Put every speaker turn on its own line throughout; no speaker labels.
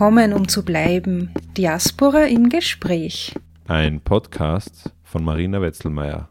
gekommen, um zu bleiben. Diaspora im Gespräch.
Ein Podcast von Marina Wetzelmeier.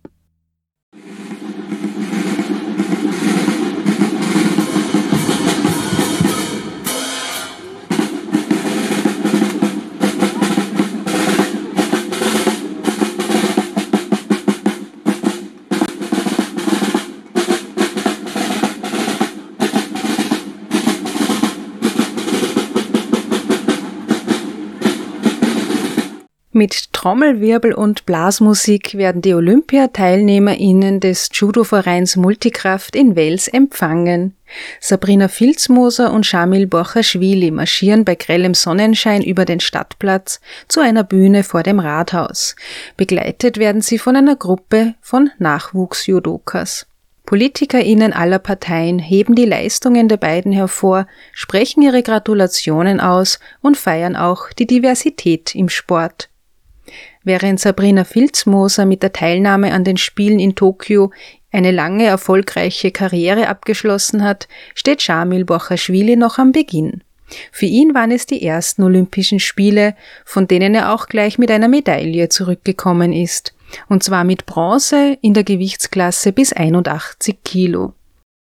Mit Trommelwirbel und Blasmusik werden die Olympiateilnehmerinnen des Judo-Vereins Multikraft in Wels empfangen. Sabrina Filzmoser und Shamil Borchaschwili marschieren bei grellem Sonnenschein über den Stadtplatz zu einer Bühne vor dem Rathaus. Begleitet werden sie von einer Gruppe von Nachwuchsjudokas. PolitikerInnen aller Parteien heben die Leistungen der beiden hervor, sprechen ihre Gratulationen aus und feiern auch die Diversität im Sport. Während Sabrina Filzmoser mit der Teilnahme an den Spielen in Tokio eine lange erfolgreiche Karriere abgeschlossen hat, steht Shamil Bochaschwili noch am Beginn. Für ihn waren es die ersten Olympischen Spiele, von denen er auch gleich mit einer Medaille zurückgekommen ist. Und zwar mit Bronze in der Gewichtsklasse bis 81 Kilo.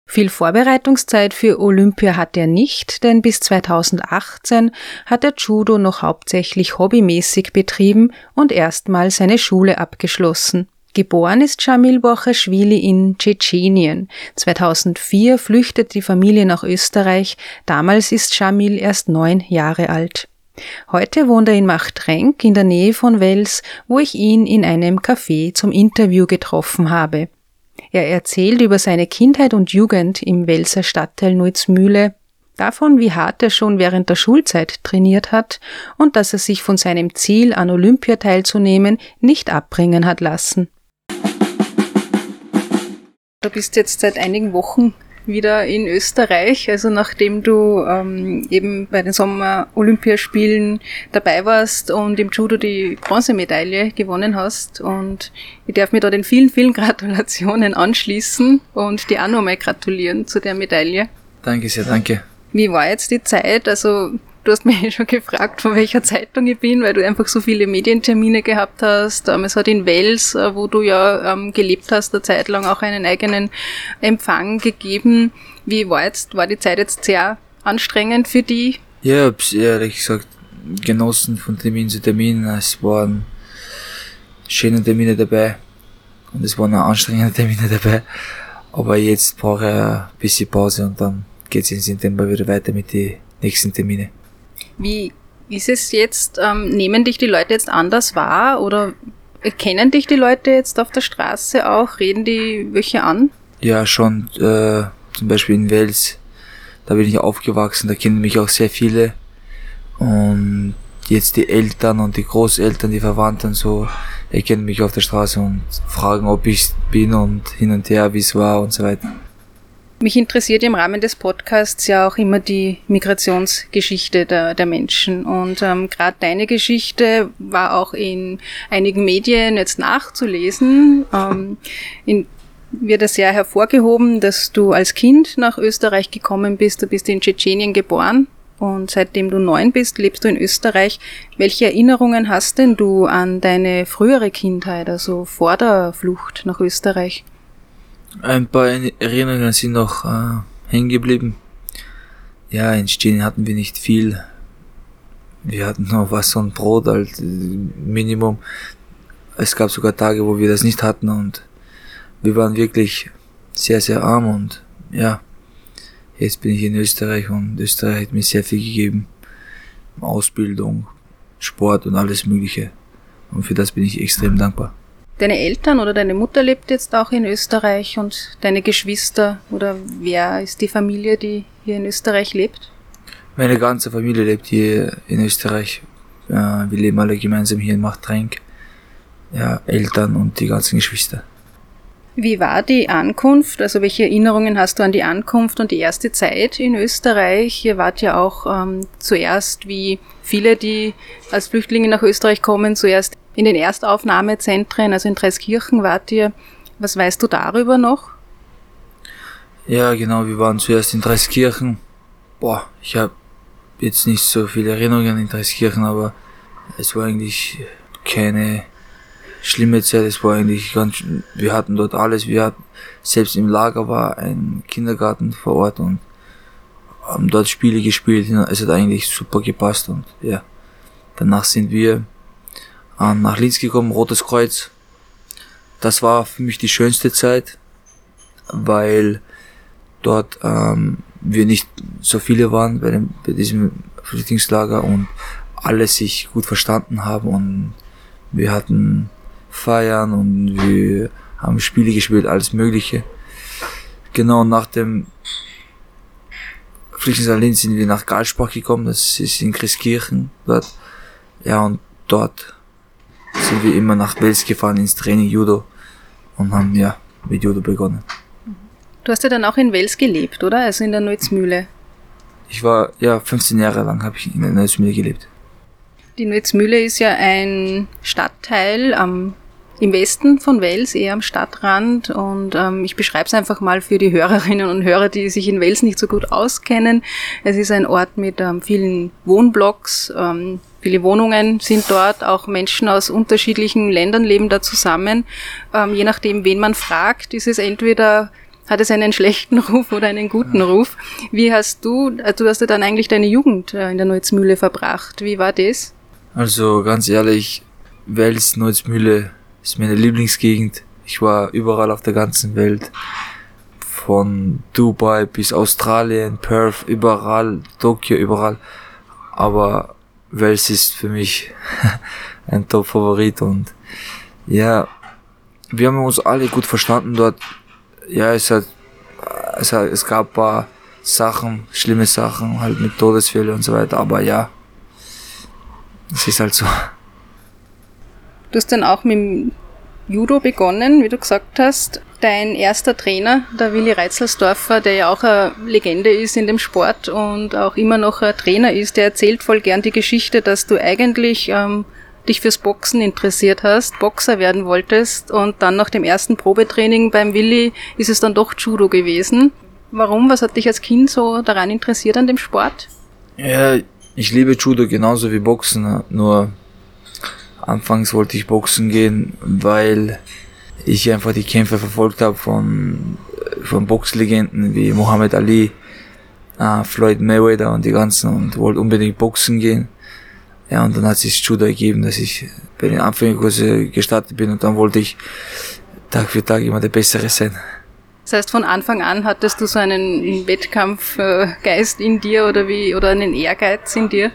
Viel Vorbereitungszeit für Olympia hat er nicht, denn bis 2018 hat er Judo noch hauptsächlich hobbymäßig betrieben und erstmal seine Schule abgeschlossen. Geboren ist Jamil Bochaschwili in Tschetschenien. 2004 flüchtet die Familie nach Österreich. Damals ist Jamil erst neun Jahre alt. Heute wohnt er in Machtrenk in der Nähe von Wels, wo ich ihn in einem Café zum Interview getroffen habe. Er erzählt über seine Kindheit und Jugend im Welser Stadtteil Nuitzmühle, davon, wie hart er schon während der Schulzeit trainiert hat und dass er sich von seinem Ziel, an Olympia teilzunehmen, nicht abbringen hat lassen. Du bist jetzt seit einigen Wochen wieder in Österreich. Also nachdem du ähm, eben bei den Sommer-Olympiaspielen dabei warst und im Judo die Bronzemedaille gewonnen hast. Und ich darf mir da den vielen, vielen Gratulationen anschließen und dir auch nochmal gratulieren zu der Medaille.
Danke sehr, danke.
Wie war jetzt die Zeit? Also Du hast mich schon gefragt, von welcher Zeitung ich bin, weil du einfach so viele Medientermine gehabt hast. Ähm, es hat in Wels, äh, wo du ja ähm, gelebt hast, eine Zeit lang auch einen eigenen Empfang gegeben. Wie war jetzt, war die Zeit jetzt sehr anstrengend für dich?
Ja, ich hab's ehrlich gesagt genossen von Termin zu Termin. Es waren schöne Termine dabei und es waren auch anstrengende Termine dabei. Aber jetzt brauche ich ein bisschen Pause und dann geht's in September wieder weiter mit den nächsten Terminen.
Wie ist es jetzt? Ähm, nehmen dich die Leute jetzt anders wahr oder kennen dich die Leute jetzt auf der Straße auch? Reden die welche an?
Ja, schon. Äh, zum Beispiel in Wels, da bin ich aufgewachsen, da kennen mich auch sehr viele. Und jetzt die Eltern und die Großeltern, die Verwandten so, erkennen mich auf der Straße und fragen, ob ich bin und hin und her, wie es war und so weiter.
Mich interessiert im Rahmen des Podcasts ja auch immer die Migrationsgeschichte der, der Menschen. Und ähm, gerade deine Geschichte war auch in einigen Medien jetzt nachzulesen. Ähm, in, wird es sehr hervorgehoben, dass du als Kind nach Österreich gekommen bist. Du bist in Tschetschenien geboren und seitdem du neun bist, lebst du in Österreich. Welche Erinnerungen hast denn du an deine frühere Kindheit, also vor der Flucht nach Österreich?
Ein paar Erinnerungen sind noch äh, hängen geblieben. Ja, in Stettin hatten wir nicht viel. Wir hatten noch Wasser und Brot als Minimum. Es gab sogar Tage, wo wir das nicht hatten und wir waren wirklich sehr, sehr arm und ja, jetzt bin ich in Österreich und Österreich hat mir sehr viel gegeben. Ausbildung, Sport und alles Mögliche. Und für das bin ich extrem dankbar.
Deine Eltern oder deine Mutter lebt jetzt auch in Österreich und deine Geschwister oder wer ist die Familie, die hier in Österreich lebt?
Meine ganze Familie lebt hier in Österreich. Wir leben alle gemeinsam hier in Machtrenk. Ja, Eltern und die ganzen Geschwister.
Wie war die Ankunft? Also welche Erinnerungen hast du an die Ankunft und die erste Zeit in Österreich? Ihr wart ja auch ähm, zuerst, wie viele, die als Flüchtlinge nach Österreich kommen, zuerst in den Erstaufnahmezentren, also in Dreiskirchen wart ihr. Was weißt du darüber noch?
Ja, genau, wir waren zuerst in Dreiskirchen. Boah, ich habe jetzt nicht so viele Erinnerungen in Dreiskirchen, aber es war eigentlich keine schlimme Zeit. Es war eigentlich ganz, wir hatten dort alles. Wir hatten, selbst im Lager war ein Kindergarten vor Ort und haben dort Spiele gespielt. Es hat eigentlich super gepasst und ja. Danach sind wir nach Linz gekommen, Rotes Kreuz. Das war für mich die schönste Zeit, weil dort ähm, wir nicht so viele waren bei, dem, bei diesem Flüchtlingslager und alle sich gut verstanden haben und wir hatten Feiern und wir haben Spiele gespielt, alles Mögliche. Genau nach dem Flüchtlingsalin sind wir nach Galsbach gekommen, das ist in Christkirchen dort. Ja, und dort sind wir immer nach Wels gefahren ins Training Judo und haben ja mit Judo begonnen.
Du hast ja dann auch in Wels gelebt, oder? Also in der Neuzmühle.
Ich war, ja, 15 Jahre lang habe ich in der Neuzmühle gelebt.
Die Neuzmühle ist ja ein Stadtteil am im Westen von Wels, eher am Stadtrand. Und ähm, ich beschreibe es einfach mal für die Hörerinnen und Hörer, die sich in Wels nicht so gut auskennen. Es ist ein Ort mit ähm, vielen Wohnblocks, ähm, viele Wohnungen sind dort, auch Menschen aus unterschiedlichen Ländern leben da zusammen. Ähm, je nachdem, wen man fragt, ist es entweder hat es einen schlechten Ruf oder einen guten Ruf. Wie hast du, äh, du hast ja dann eigentlich deine Jugend äh, in der Neuzmühle verbracht. Wie war das?
Also ganz ehrlich, Wels, Neuzmühle ist meine Lieblingsgegend. Ich war überall auf der ganzen Welt. Von Dubai bis Australien, Perth, überall, Tokio, überall. Aber Wels ist für mich ein Top-Favorit und ja, wir haben uns alle gut verstanden dort. Ja, es hat, es hat, es gab paar Sachen, schlimme Sachen, halt mit Todesfälle und so weiter, aber ja, es ist halt so.
Du hast dann auch mit dem Judo begonnen, wie du gesagt hast. Dein erster Trainer, der Willi Reitzelsdorfer, der ja auch eine Legende ist in dem Sport und auch immer noch ein Trainer ist, der erzählt voll gern die Geschichte, dass du eigentlich ähm, dich fürs Boxen interessiert hast, Boxer werden wolltest und dann nach dem ersten Probetraining beim Willi ist es dann doch Judo gewesen. Warum? Was hat dich als Kind so daran interessiert an dem Sport?
Ja, ich liebe Judo genauso wie Boxen, nur Anfangs wollte ich boxen gehen, weil ich einfach die Kämpfe verfolgt habe von, von Boxlegenden wie Muhammad Ali, äh, Floyd Mayweather und die ganzen und wollte unbedingt boxen gehen. Ja, und dann hat sich Judo ergeben, dass ich bei den Anfängerkurse gestartet bin und dann wollte ich Tag für Tag immer der Bessere sein.
Das heißt, von Anfang an hattest du so einen Wettkampfgeist in dir oder wie, oder einen Ehrgeiz in dir?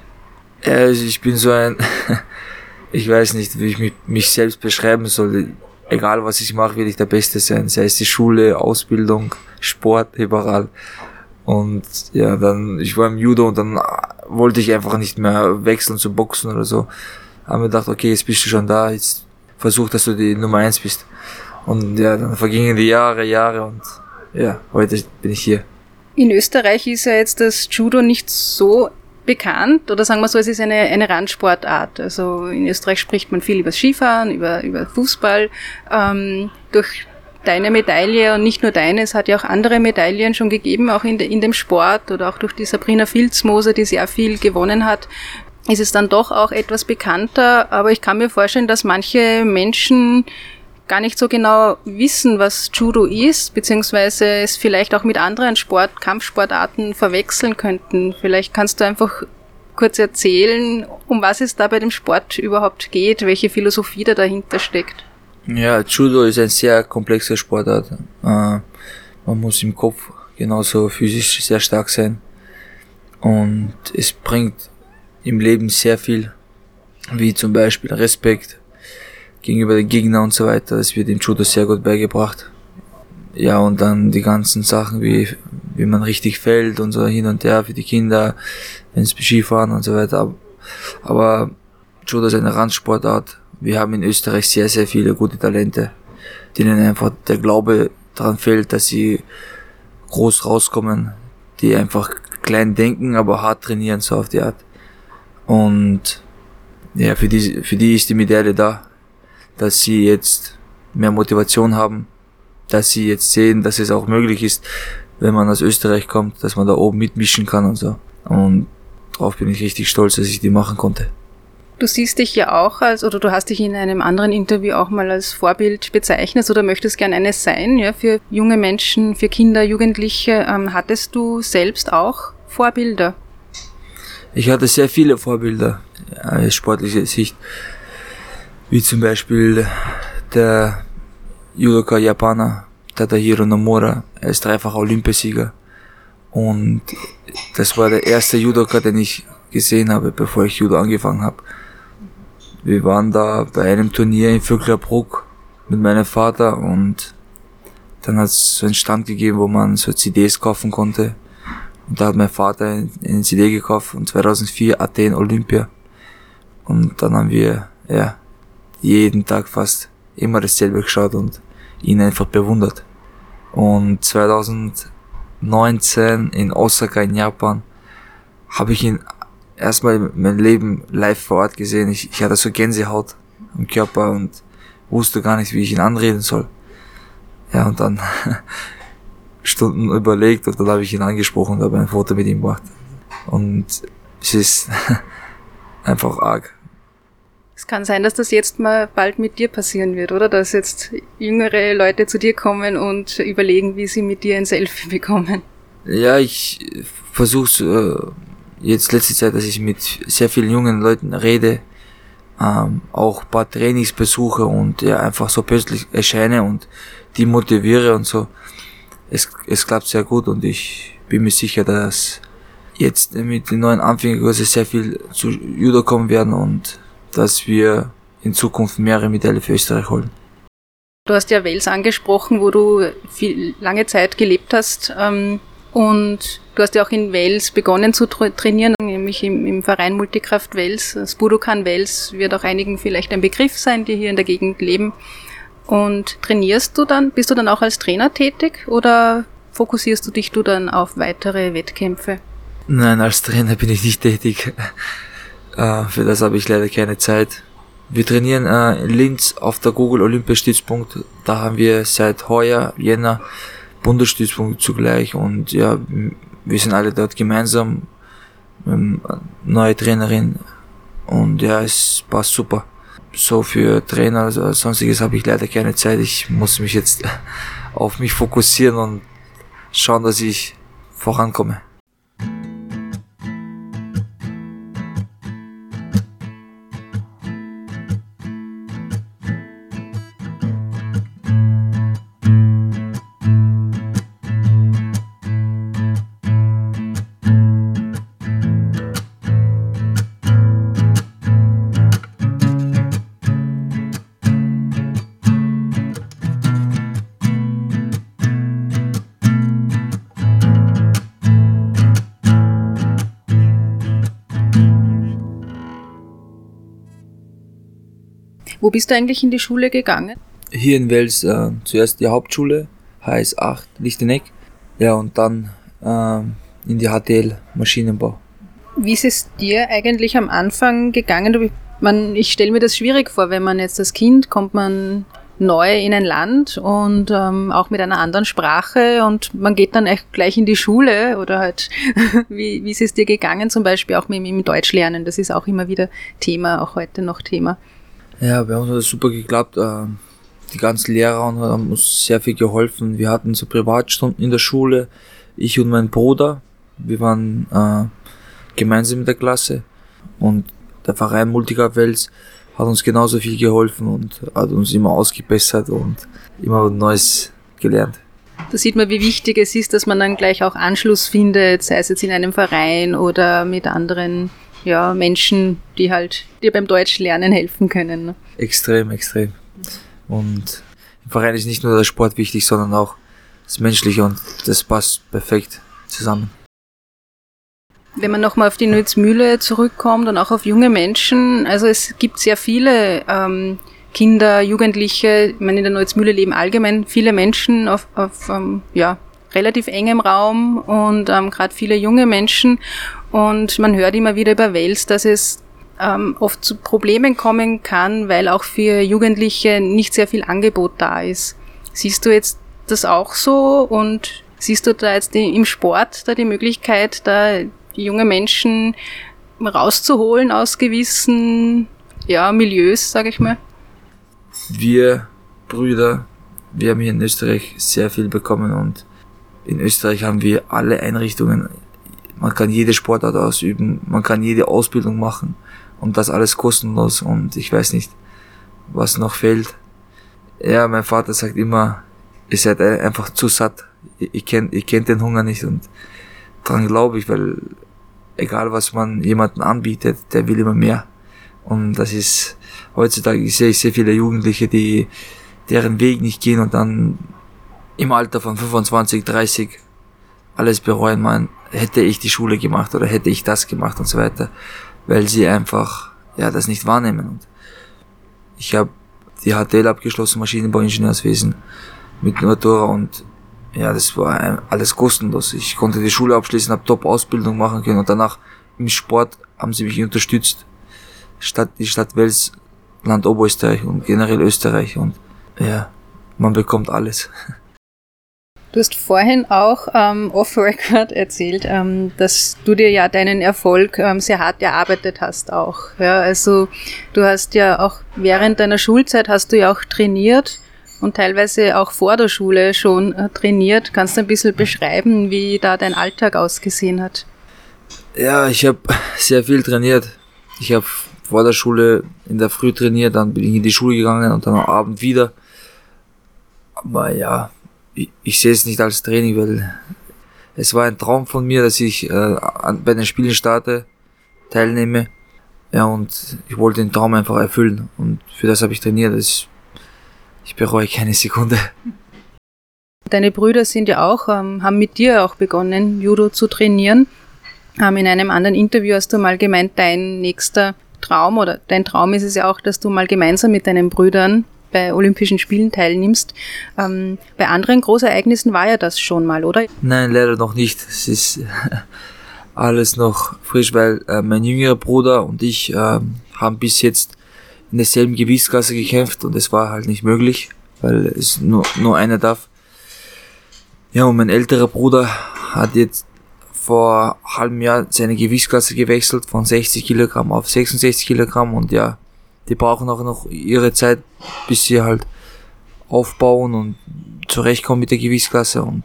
Ja, also ich bin so ein, ich weiß nicht, wie ich mich, mich selbst beschreiben soll. Egal was ich mache, will ich der Beste sein. Sei es die Schule, Ausbildung, Sport, überall. Und ja, dann, ich war im Judo und dann wollte ich einfach nicht mehr wechseln zu Boxen oder so. Haben mir gedacht, okay, jetzt bist du schon da, jetzt versuch, dass du die Nummer eins bist. Und ja, dann vergingen die Jahre, Jahre und ja, heute bin ich hier.
In Österreich ist ja jetzt das Judo nicht so bekannt oder sagen wir so, es ist eine, eine Randsportart. Also in Österreich spricht man viel über Skifahren, über, über Fußball. Ähm, durch deine Medaille und nicht nur deine, es hat ja auch andere Medaillen schon gegeben, auch in, de, in dem Sport oder auch durch die Sabrina Filzmoser, die sehr viel gewonnen hat, ist es dann doch auch etwas bekannter. Aber ich kann mir vorstellen, dass manche Menschen gar nicht so genau wissen, was Judo ist, beziehungsweise es vielleicht auch mit anderen Sport, Kampfsportarten verwechseln könnten. Vielleicht kannst du einfach kurz erzählen, um was es da bei dem Sport überhaupt geht, welche Philosophie da dahinter steckt.
Ja, Judo ist ein sehr komplexer Sportart. Äh, man muss im Kopf genauso physisch sehr stark sein. Und es bringt im Leben sehr viel, wie zum Beispiel Respekt, gegenüber den Gegnern und so weiter. Das wird im Judo sehr gut beigebracht. Ja, und dann die ganzen Sachen, wie, wie man richtig fällt und so hin und her für die Kinder, wenn es Skifahren und so weiter. Aber Judo ist eine Randsportart. Wir haben in Österreich sehr, sehr viele gute Talente, denen einfach der Glaube daran fehlt, dass sie groß rauskommen, die einfach klein denken, aber hart trainieren, so auf die Art. Und ja, für die, für die ist die Medaille da dass sie jetzt mehr Motivation haben, dass sie jetzt sehen, dass es auch möglich ist, wenn man aus Österreich kommt, dass man da oben mitmischen kann und so. Und darauf bin ich richtig stolz, dass ich die machen konnte.
Du siehst dich ja auch als, oder du hast dich in einem anderen Interview auch mal als Vorbild bezeichnet oder möchtest gern eines sein, ja, für junge Menschen, für Kinder, Jugendliche. Ähm, hattest du selbst auch Vorbilder?
Ich hatte sehr viele Vorbilder aus sportlicher Sicht, wie zum Beispiel der Judoka Japaner Tadahiro Nomura. Er ist dreifacher Olympiasieger und das war der erste Judoka, den ich gesehen habe, bevor ich Judo angefangen habe. Wir waren da bei einem Turnier in Vöcklerbruck mit meinem Vater und dann hat es so einen Stand gegeben, wo man so CDs kaufen konnte. Und da hat mein Vater eine CD gekauft und 2004 Athen Olympia. Und dann haben wir, ja, jeden Tag fast immer dasselbe geschaut und ihn einfach bewundert. Und 2019 in Osaka in Japan habe ich ihn erstmal mein Leben live vor Ort gesehen. Ich, ich hatte so Gänsehaut am Körper und wusste gar nicht, wie ich ihn anreden soll. Ja, und dann Stunden überlegt und dann habe ich ihn angesprochen und habe ein Foto mit ihm gemacht. Und es ist einfach arg.
Es kann sein, dass das jetzt mal bald mit dir passieren wird, oder? Dass jetzt jüngere Leute zu dir kommen und überlegen, wie sie mit dir ein Selfie bekommen.
Ja, ich versuche äh, jetzt letzte Zeit, dass ich mit sehr vielen jungen Leuten rede, ähm, auch paar Trainings besuche und ja einfach so plötzlich erscheine und die motiviere und so. Es, es klappt sehr gut und ich bin mir sicher, dass jetzt mit den neuen Anfängerkursen sehr viel zu Judo kommen werden und dass wir in Zukunft mehrere Medaillen für Österreich holen.
Du hast ja Wales angesprochen, wo du viel, lange Zeit gelebt hast. Ähm, und du hast ja auch in Wales begonnen zu tra trainieren, nämlich im, im, Verein Multikraft Wales. Das Budokan Wales wird auch einigen vielleicht ein Begriff sein, die hier in der Gegend leben. Und trainierst du dann, bist du dann auch als Trainer tätig oder fokussierst du dich du dann auf weitere Wettkämpfe?
Nein, als Trainer bin ich nicht tätig. Äh, für das habe ich leider keine Zeit. Wir trainieren äh, in Linz auf der Google Olympiastützpunkt. Da haben wir seit heuer, Jänner, Bundesstützpunkt zugleich und ja, wir sind alle dort gemeinsam. Neue Trainerin und ja, es passt super. So für Trainer, also sonstiges habe ich leider keine Zeit. Ich muss mich jetzt auf mich fokussieren und schauen, dass ich vorankomme.
Wo bist du eigentlich in die Schule gegangen?
Hier in Wels äh, zuerst die Hauptschule, HS 8 Lichteneck. Ja, und dann äh, in die HTL Maschinenbau.
Wie ist es dir eigentlich am Anfang gegangen? Man, ich stelle mir das schwierig vor, wenn man jetzt als Kind kommt man neu in ein Land und ähm, auch mit einer anderen Sprache und man geht dann echt gleich in die Schule oder halt, wie, wie ist es dir gegangen zum Beispiel auch mit, mit Deutsch lernen? Das ist auch immer wieder Thema, auch heute noch Thema.
Ja, bei uns hat es super geklappt. Ähm, die ganzen Lehrer haben uns sehr viel geholfen. Wir hatten so Privatstunden in der Schule. Ich und mein Bruder, wir waren äh, gemeinsam in der Klasse. Und der Verein Multicap Wels hat uns genauso viel geholfen und hat uns immer ausgebessert und immer Neues gelernt.
Da sieht man, wie wichtig es ist, dass man dann gleich auch Anschluss findet, sei es jetzt in einem Verein oder mit anderen ja, Menschen, die halt dir beim Deutschlernen helfen können. Ne?
Extrem, extrem. Und im Verein ist nicht nur der Sport wichtig, sondern auch das Menschliche und das passt perfekt zusammen.
Wenn man nochmal auf die Nützmühle zurückkommt und auch auf junge Menschen, also es gibt sehr viele ähm, Kinder, Jugendliche, ich meine, in der Neuzmühle leben allgemein viele Menschen auf, auf ähm, ja, relativ engem Raum und ähm, gerade viele junge Menschen. Und man hört immer wieder über Wales, dass es ähm, oft zu Problemen kommen kann, weil auch für Jugendliche nicht sehr viel Angebot da ist. Siehst du jetzt das auch so und siehst du da jetzt im Sport da die Möglichkeit, da junge Menschen rauszuholen aus gewissen ja, Milieus, sage ich mal?
Wir Brüder, wir haben hier in Österreich sehr viel bekommen und in Österreich haben wir alle Einrichtungen. Man kann jede Sportart ausüben, man kann jede Ausbildung machen und das alles kostenlos und ich weiß nicht, was noch fehlt. Ja, mein Vater sagt immer, ihr seid einfach zu satt. Ihr, kennt, ihr kennt den Hunger nicht und daran glaube ich, weil egal was man jemanden anbietet, der will immer mehr. Und das ist heutzutage, sehe ich sehr viele Jugendliche, die deren Weg nicht gehen und dann im Alter von 25, 30 alles bereuen, hätte ich die Schule gemacht oder hätte ich das gemacht und so weiter, weil sie einfach, ja, das nicht wahrnehmen. Und ich habe die HTL abgeschlossen, Maschinenbauingenieurswesen mit Matura und ja, das war alles kostenlos. Ich konnte die Schule abschließen, habe Top-Ausbildung machen können und danach im Sport haben sie mich unterstützt. Stadt, die Stadt Wels, Land Oberösterreich und generell Österreich und ja, man bekommt alles.
Du hast vorhin auch ähm, off-Record erzählt, ähm, dass du dir ja deinen Erfolg ähm, sehr hart erarbeitet hast auch. Ja, also du hast ja auch während deiner Schulzeit hast du ja auch trainiert und teilweise auch vor der Schule schon äh, trainiert. Kannst du ein bisschen beschreiben, wie da dein Alltag ausgesehen hat?
Ja, ich habe sehr viel trainiert. Ich habe vor der Schule in der Früh trainiert, dann bin ich in die Schule gegangen und dann am Abend wieder. Aber ja, ich, ich sehe es nicht als Training, weil es war ein Traum von mir, dass ich äh, bei den Spielen starte, teilnehme. Ja, und ich wollte den Traum einfach erfüllen. Und für das habe ich trainiert. Das, ich bereue keine Sekunde.
Deine Brüder sind ja auch, ähm, haben mit dir auch begonnen, Judo zu trainieren. Ähm, in einem anderen Interview hast du mal gemeint, dein nächster Traum oder dein Traum ist es ja auch, dass du mal gemeinsam mit deinen Brüdern bei Olympischen Spielen teilnimmst. Ähm, bei anderen Großereignissen war ja das schon mal, oder?
Nein, leider noch nicht. Es ist alles noch frisch, weil äh, mein jüngerer Bruder und ich äh, haben bis jetzt in derselben Gewichtsklasse gekämpft und es war halt nicht möglich, weil es nur, nur einer darf. Ja, und mein älterer Bruder hat jetzt vor halbem Jahr seine Gewichtsklasse gewechselt von 60 Kilogramm auf 66 Kilogramm und ja, die brauchen auch noch ihre Zeit, bis sie halt aufbauen und zurechtkommen mit der Gewichtsklasse. Und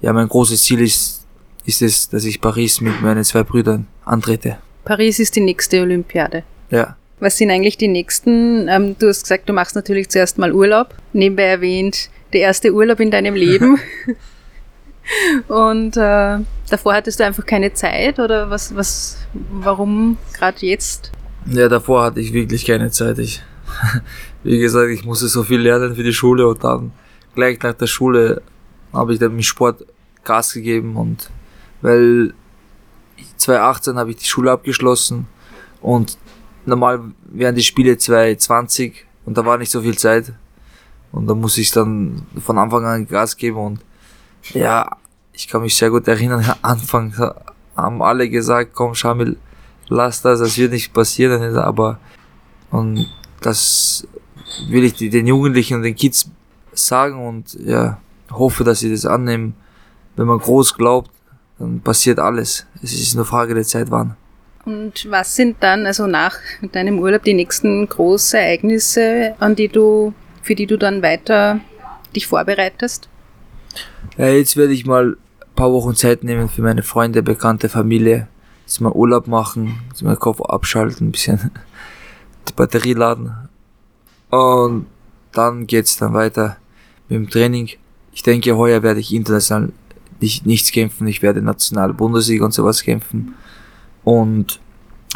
ja, mein großes Ziel ist, ist es, dass ich Paris mit meinen zwei Brüdern antrete.
Paris ist die nächste Olympiade.
Ja.
Was sind eigentlich die nächsten? Ähm, du hast gesagt, du machst natürlich zuerst mal Urlaub. Nebenbei erwähnt, der erste Urlaub in deinem Leben. Und äh, davor hattest du einfach keine Zeit oder was, was, warum gerade jetzt?
Ja, davor hatte ich wirklich keine Zeit. Ich, wie gesagt, ich musste so viel lernen für die Schule und dann gleich nach der Schule habe ich dann mit Sport Gas gegeben und weil 2018 habe ich die Schule abgeschlossen und normal wären die Spiele 2020 und da war nicht so viel Zeit und da muss ich dann von Anfang an Gas geben und ja, ich kann mich sehr gut erinnern, Anfang haben alle gesagt, komm Shamil, lass das, das wird nicht passieren, aber und das will ich den Jugendlichen und den Kids sagen und ja, hoffe, dass sie das annehmen. Wenn man groß glaubt, dann passiert alles. Es ist nur Frage der Zeit, wann.
Und was sind dann, also nach deinem Urlaub, die nächsten großen Ereignisse, an die du, für die du dann weiter dich vorbereitest?
Ja, jetzt werde ich mal ein paar Wochen Zeit nehmen für meine Freunde, bekannte Familie jetzt mal Urlaub machen, jetzt mal Kopf abschalten, ein bisschen die Batterie laden. Und dann geht's dann weiter mit dem Training. Ich denke, heuer werde ich international nicht, nichts kämpfen. Ich werde national Bundesliga und sowas kämpfen. Und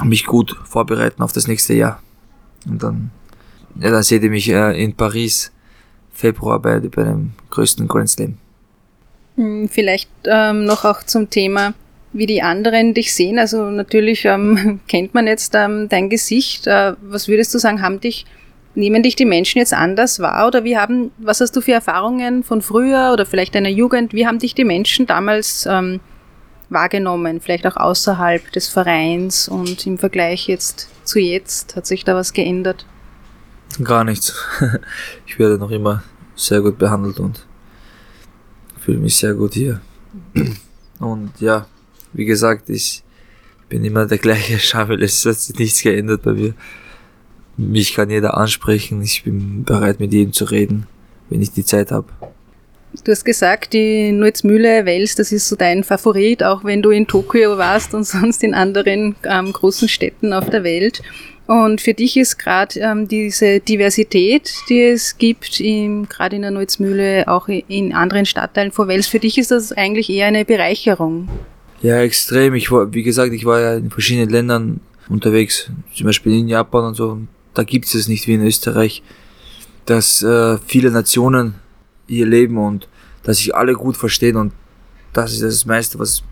mich gut vorbereiten auf das nächste Jahr. Und dann, ja, dann seht ihr mich äh, in Paris, Februar bei, bei dem größten Grand Slam.
Hm, vielleicht ähm, noch auch zum Thema wie die anderen dich sehen. Also natürlich ähm, kennt man jetzt ähm, dein Gesicht. Äh, was würdest du sagen, haben dich, nehmen dich die Menschen jetzt anders wahr? Oder wie haben, was hast du für Erfahrungen von früher oder vielleicht deiner Jugend? Wie haben dich die Menschen damals ähm, wahrgenommen? Vielleicht auch außerhalb des Vereins und im Vergleich jetzt zu jetzt? Hat sich da was geändert?
Gar nichts. Ich werde noch immer sehr gut behandelt und fühle mich sehr gut hier. Und ja, wie gesagt, ich bin immer der gleiche Schamel, es hat sich nichts geändert bei mir. Mich kann jeder ansprechen, ich bin bereit mit jedem zu reden, wenn ich die Zeit habe.
Du hast gesagt, die Nutzmühle Wels, das ist so dein Favorit, auch wenn du in Tokio warst und sonst in anderen ähm, großen Städten auf der Welt. Und für dich ist gerade ähm, diese Diversität, die es gibt, gerade in der Nutzmühle, auch in anderen Stadtteilen von Wels, für dich ist das eigentlich eher eine Bereicherung.
Ja, extrem. Ich war, wie gesagt, ich war ja in verschiedenen Ländern unterwegs, zum Beispiel in Japan und so. Da gibt es nicht wie in Österreich, dass äh, viele Nationen hier leben und dass sich alle gut verstehen und das ist das meiste, was,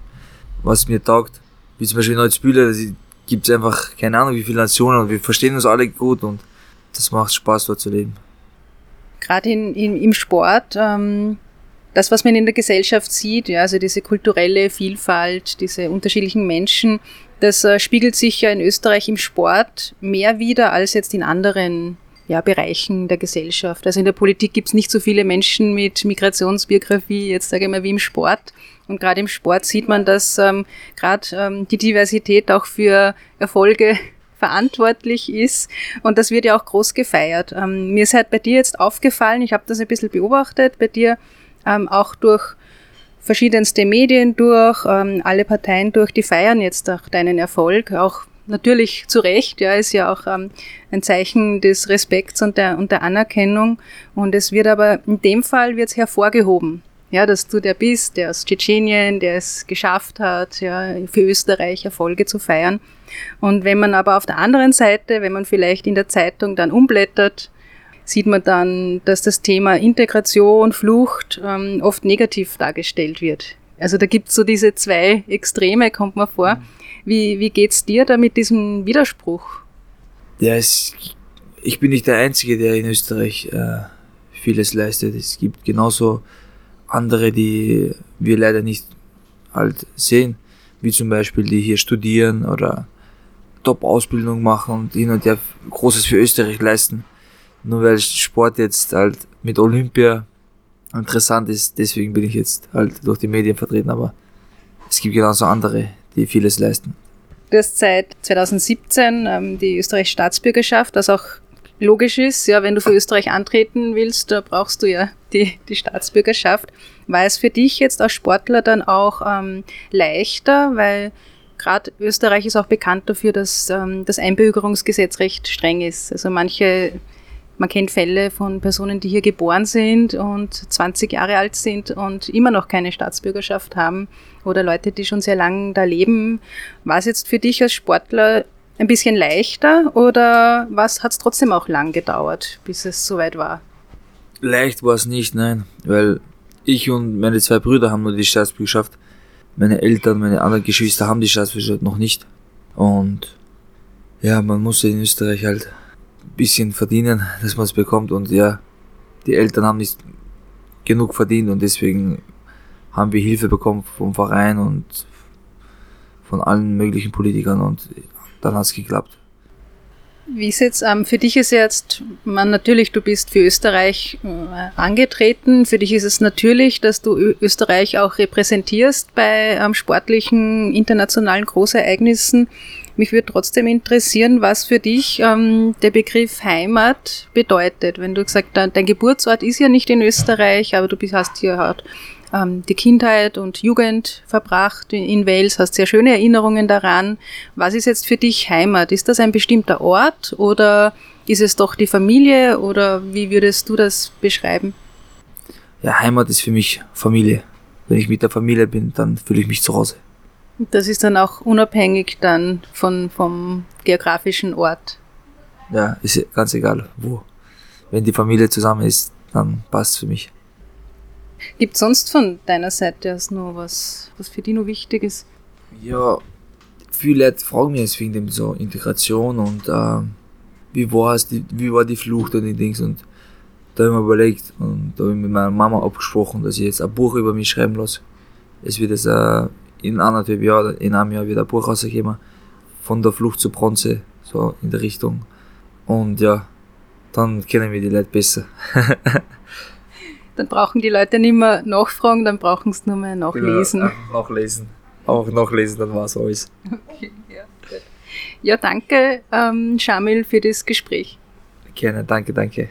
was mir taugt. Wie zum Beispiel in Neuzbühle, da gibt es einfach keine Ahnung wie viele Nationen und wir verstehen uns alle gut und das macht Spaß dort zu leben.
Gerade in, in, im Sport, ähm, das, was man in der Gesellschaft sieht, ja, also diese kulturelle Vielfalt, diese unterschiedlichen Menschen, das äh, spiegelt sich ja in Österreich im Sport mehr wieder als jetzt in anderen ja, Bereichen der Gesellschaft. Also in der Politik gibt es nicht so viele Menschen mit Migrationsbiografie, jetzt sage ich mal wie im Sport. Und gerade im Sport sieht man, dass ähm, gerade ähm, die Diversität auch für Erfolge verantwortlich ist. Und das wird ja auch groß gefeiert. Ähm, mir ist halt bei dir jetzt aufgefallen, ich habe das ein bisschen beobachtet, bei dir ähm, auch durch verschiedenste Medien durch, ähm, alle Parteien durch, die feiern jetzt auch deinen Erfolg, auch natürlich zu Recht, ja, ist ja auch ähm, ein Zeichen des Respekts und der, und der Anerkennung. Und es wird aber, in dem Fall wird es hervorgehoben. Ja, dass du der bist, der aus Tschetschenien, der es geschafft hat, ja, für Österreich Erfolge zu feiern. Und wenn man aber auf der anderen Seite, wenn man vielleicht in der Zeitung dann umblättert, sieht man dann, dass das Thema Integration, Flucht ähm, oft negativ dargestellt wird. Also da gibt es so diese zwei Extreme, kommt man vor. Wie, wie geht's dir da mit diesem Widerspruch?
Ja, es, ich bin nicht der Einzige, der in Österreich äh, vieles leistet. Es gibt genauso andere, die wir leider nicht halt sehen, wie zum Beispiel die hier studieren oder Top-Ausbildung machen und hin und her Großes für Österreich leisten. Nur weil Sport jetzt halt mit Olympia interessant ist, deswegen bin ich jetzt halt durch die Medien vertreten, aber es gibt genauso andere, die vieles leisten.
Du hast seit 2017 ähm, die österreichische Staatsbürgerschaft, was auch logisch ist, ja, wenn du für Österreich antreten willst, da brauchst du ja die, die Staatsbürgerschaft. War es für dich jetzt als Sportler dann auch ähm, leichter, weil gerade Österreich ist auch bekannt dafür, dass ähm, das Einbürgerungsgesetz recht streng ist. Also manche man kennt Fälle von Personen, die hier geboren sind und 20 Jahre alt sind und immer noch keine Staatsbürgerschaft haben oder Leute, die schon sehr lange da leben. War es jetzt für dich als Sportler ein bisschen leichter oder was hat es trotzdem auch lang gedauert, bis es soweit war?
Leicht war es nicht, nein, weil ich und meine zwei Brüder haben nur die Staatsbürgerschaft. Meine Eltern, meine anderen Geschwister haben die Staatsbürgerschaft noch nicht. Und ja, man muss in Österreich halt bisschen verdienen, dass man es bekommt. Und ja, die Eltern haben nicht genug verdient und deswegen haben wir Hilfe bekommen vom Verein und von allen möglichen Politikern und dann hat es geklappt.
Wie ist jetzt, ähm, für dich ist jetzt, man natürlich, du bist für Österreich äh, angetreten. Für dich ist es natürlich, dass du Ö Österreich auch repräsentierst bei ähm, sportlichen internationalen Großereignissen. Mich würde trotzdem interessieren, was für dich ähm, der Begriff Heimat bedeutet. Wenn du gesagt hast, dein Geburtsort ist ja nicht in Österreich, aber du hast hier halt, ähm, die Kindheit und Jugend verbracht in Wales, hast sehr schöne Erinnerungen daran. Was ist jetzt für dich Heimat? Ist das ein bestimmter Ort oder ist es doch die Familie oder wie würdest du das beschreiben?
Ja, Heimat ist für mich Familie. Wenn ich mit der Familie bin, dann fühle ich mich zu Hause.
Das ist dann auch unabhängig dann von, vom geografischen Ort.
Ja, ist ganz egal, wo. Wenn die Familie zusammen ist, dann passt es für mich.
Gibt sonst von deiner Seite aus nur was, was für dich noch wichtig ist?
Ja, viele Leute fragen mich jetzt wegen dem so Integration und äh, wie, war's, die, wie war die Flucht und die Dings und da habe ich mir überlegt und da habe ich mit meiner Mama abgesprochen, dass ich jetzt ein Buch über mich schreiben lasse. Es wird jetzt äh, in anderthalb Jahren, in einem Jahr wieder ein Buch rausgekommen. Von der Flucht zur Bronze, so in der Richtung. Und ja, dann kennen wir die Leute besser.
dann brauchen die Leute nicht mehr nachfragen, dann brauchen sie nur mehr nachlesen.
Genau, nachlesen. auch nachlesen, dann war es alles.
Okay, ja, gut. Ja, danke, ähm, Shamil, für das Gespräch.
Gerne, danke, danke.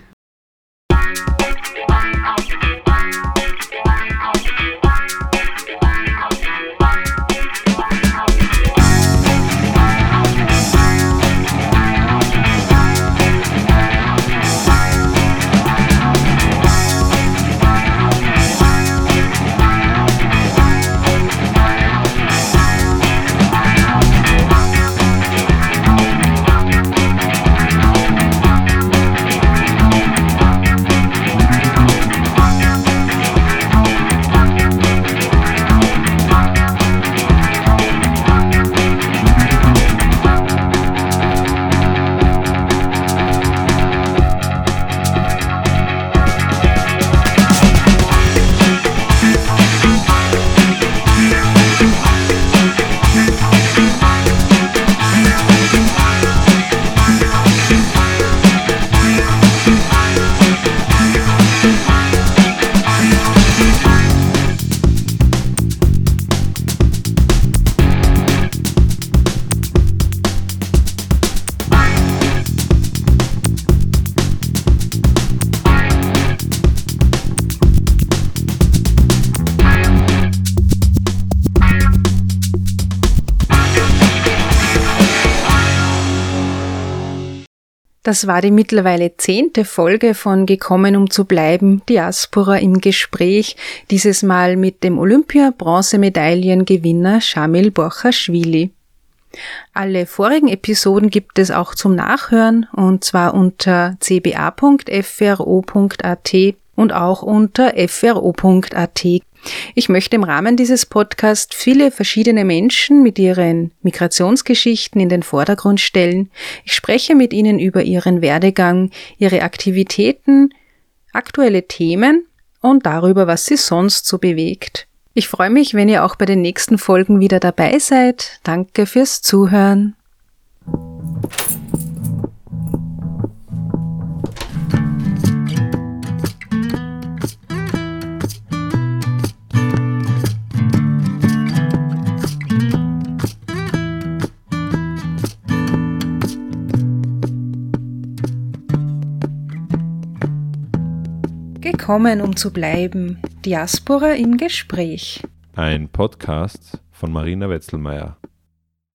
Das war die mittlerweile zehnte Folge von Gekommen um zu bleiben, Diaspora im Gespräch, dieses Mal mit dem Olympia-Bronzemedaillengewinner Shamil Borchashvili. Alle vorigen Episoden gibt es auch zum Nachhören und zwar unter cba.fro.at und auch unter fro.at. Ich möchte im Rahmen dieses Podcasts viele verschiedene Menschen mit ihren Migrationsgeschichten in den Vordergrund stellen. Ich spreche mit ihnen über ihren Werdegang, ihre Aktivitäten, aktuelle Themen und darüber, was sie sonst so bewegt. Ich freue mich, wenn ihr auch bei den nächsten Folgen wieder dabei seid. Danke fürs Zuhören. Gekommen, um zu bleiben. Diaspora im Gespräch.
Ein Podcast von Marina Wetzelmeier.